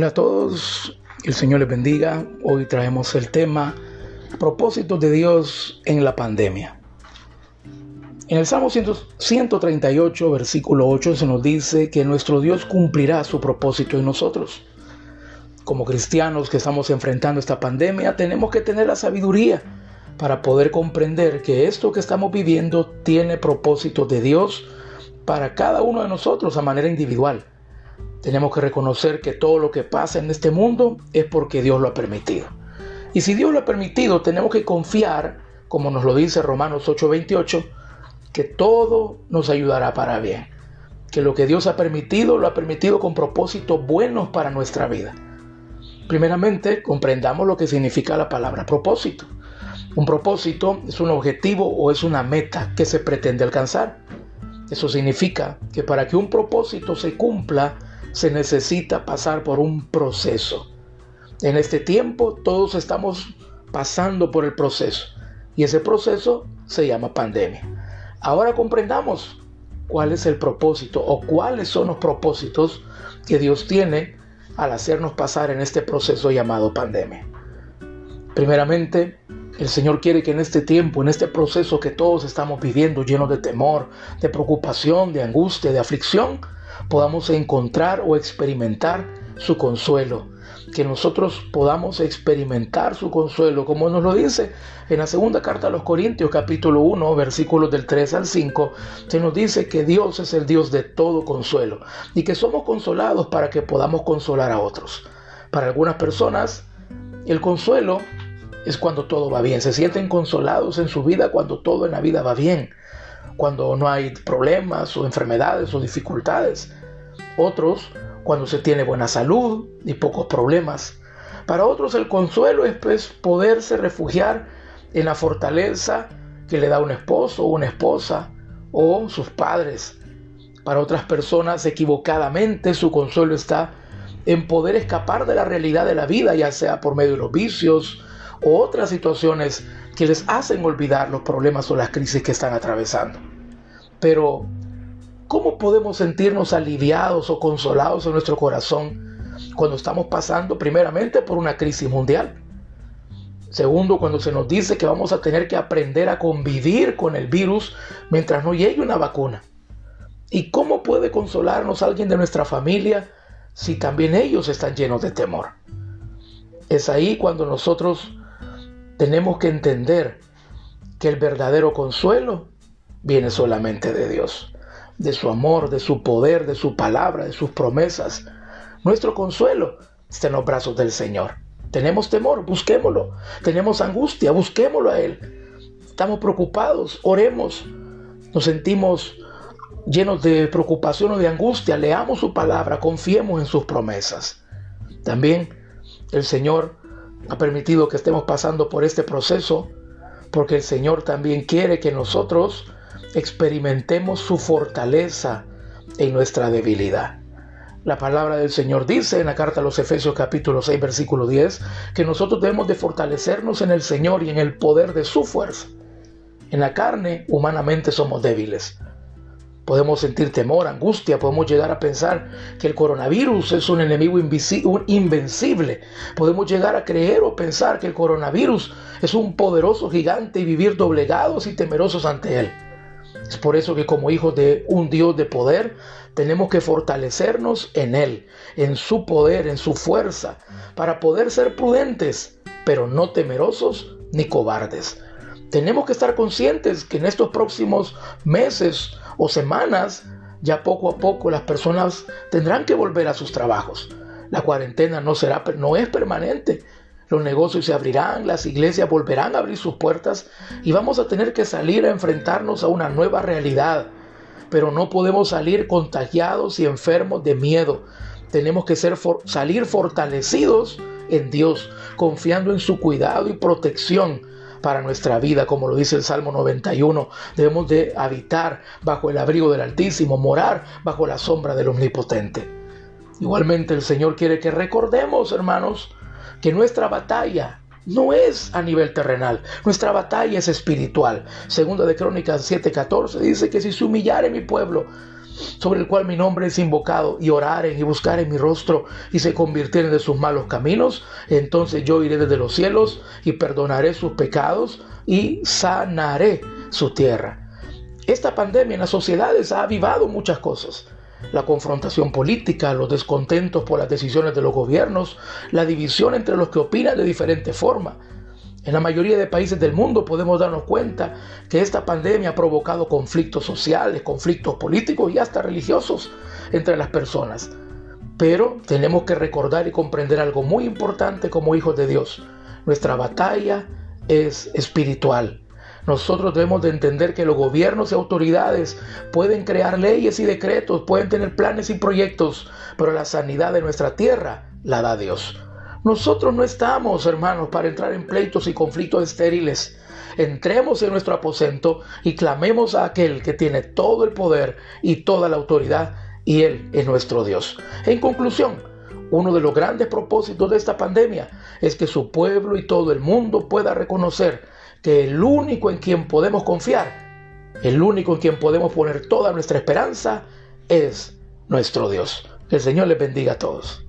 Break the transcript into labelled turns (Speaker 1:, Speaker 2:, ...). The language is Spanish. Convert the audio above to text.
Speaker 1: Hola a todos, el Señor les bendiga. Hoy traemos el tema propósitos de Dios en la pandemia. En el Salmo 138, versículo 8 se nos dice que nuestro Dios cumplirá su propósito en nosotros. Como cristianos que estamos enfrentando esta pandemia, tenemos que tener la sabiduría para poder comprender que esto que estamos viviendo tiene propósitos de Dios para cada uno de nosotros a manera individual. Tenemos que reconocer que todo lo que pasa en este mundo es porque Dios lo ha permitido. Y si Dios lo ha permitido, tenemos que confiar, como nos lo dice Romanos 8:28, que todo nos ayudará para bien. Que lo que Dios ha permitido, lo ha permitido con propósitos buenos para nuestra vida. Primeramente, comprendamos lo que significa la palabra propósito. Un propósito es un objetivo o es una meta que se pretende alcanzar. Eso significa que para que un propósito se cumpla, se necesita pasar por un proceso. En este tiempo todos estamos pasando por el proceso y ese proceso se llama pandemia. Ahora comprendamos cuál es el propósito o cuáles son los propósitos que Dios tiene al hacernos pasar en este proceso llamado pandemia. Primeramente, el Señor quiere que en este tiempo, en este proceso que todos estamos viviendo, lleno de temor, de preocupación, de angustia, de aflicción, podamos encontrar o experimentar su consuelo. Que nosotros podamos experimentar su consuelo, como nos lo dice en la segunda carta a los Corintios, capítulo 1, versículos del 3 al 5, se nos dice que Dios es el Dios de todo consuelo y que somos consolados para que podamos consolar a otros. Para algunas personas, el consuelo es cuando todo va bien. Se sienten consolados en su vida cuando todo en la vida va bien, cuando no hay problemas o enfermedades o dificultades otros cuando se tiene buena salud y pocos problemas. Para otros el consuelo es pues, poderse refugiar en la fortaleza que le da un esposo o una esposa o sus padres. Para otras personas equivocadamente su consuelo está en poder escapar de la realidad de la vida, ya sea por medio de los vicios o otras situaciones que les hacen olvidar los problemas o las crisis que están atravesando. Pero ¿Cómo podemos sentirnos aliviados o consolados en nuestro corazón cuando estamos pasando primeramente por una crisis mundial? Segundo, cuando se nos dice que vamos a tener que aprender a convivir con el virus mientras no llegue una vacuna. ¿Y cómo puede consolarnos alguien de nuestra familia si también ellos están llenos de temor? Es ahí cuando nosotros tenemos que entender que el verdadero consuelo viene solamente de Dios de su amor, de su poder, de su palabra, de sus promesas. Nuestro consuelo está en los brazos del Señor. Tenemos temor, busquémoslo. Tenemos angustia, busquémoslo a Él. Estamos preocupados, oremos. Nos sentimos llenos de preocupación o de angustia. Leamos su palabra, confiemos en sus promesas. También el Señor ha permitido que estemos pasando por este proceso porque el Señor también quiere que nosotros experimentemos su fortaleza en nuestra debilidad. La palabra del Señor dice en la carta a los Efesios capítulo 6 versículo 10 que nosotros debemos de fortalecernos en el Señor y en el poder de su fuerza. En la carne humanamente somos débiles. Podemos sentir temor, angustia, podemos llegar a pensar que el coronavirus es un enemigo invencible. Podemos llegar a creer o pensar que el coronavirus es un poderoso gigante y vivir doblegados y temerosos ante él. Es por eso que como hijos de un Dios de poder, tenemos que fortalecernos en Él, en su poder, en su fuerza, para poder ser prudentes, pero no temerosos ni cobardes. Tenemos que estar conscientes que en estos próximos meses o semanas, ya poco a poco las personas tendrán que volver a sus trabajos. La cuarentena no será, no es permanente, los negocios se abrirán, las iglesias volverán a abrir sus puertas y vamos a tener que salir a enfrentarnos a una nueva realidad. Pero no podemos salir contagiados y enfermos de miedo. Tenemos que ser salir fortalecidos en Dios, confiando en su cuidado y protección para nuestra vida, como lo dice el Salmo 91. Debemos de habitar bajo el abrigo del Altísimo, morar bajo la sombra del Omnipotente. Igualmente el Señor quiere que recordemos, hermanos, que nuestra batalla no es a nivel terrenal, nuestra batalla es espiritual. Segunda de Crónicas 7:14 dice que si se humillare mi pueblo, sobre el cual mi nombre es invocado, y oraren y buscaren mi rostro y se convirtieren de sus malos caminos, entonces yo iré desde los cielos y perdonaré sus pecados y sanaré su tierra. Esta pandemia en las sociedades ha avivado muchas cosas la confrontación política, los descontentos por las decisiones de los gobiernos, la división entre los que opinan de diferente forma. En la mayoría de países del mundo podemos darnos cuenta que esta pandemia ha provocado conflictos sociales, conflictos políticos y hasta religiosos entre las personas. Pero tenemos que recordar y comprender algo muy importante como hijos de Dios. Nuestra batalla es espiritual. Nosotros debemos de entender que los gobiernos y autoridades pueden crear leyes y decretos, pueden tener planes y proyectos, pero la sanidad de nuestra tierra la da Dios. Nosotros no estamos, hermanos, para entrar en pleitos y conflictos estériles. Entremos en nuestro aposento y clamemos a aquel que tiene todo el poder y toda la autoridad, y Él es nuestro Dios. En conclusión, uno de los grandes propósitos de esta pandemia es que su pueblo y todo el mundo pueda reconocer que el único en quien podemos confiar, el único en quien podemos poner toda nuestra esperanza, es nuestro Dios. Que el Señor les bendiga a todos.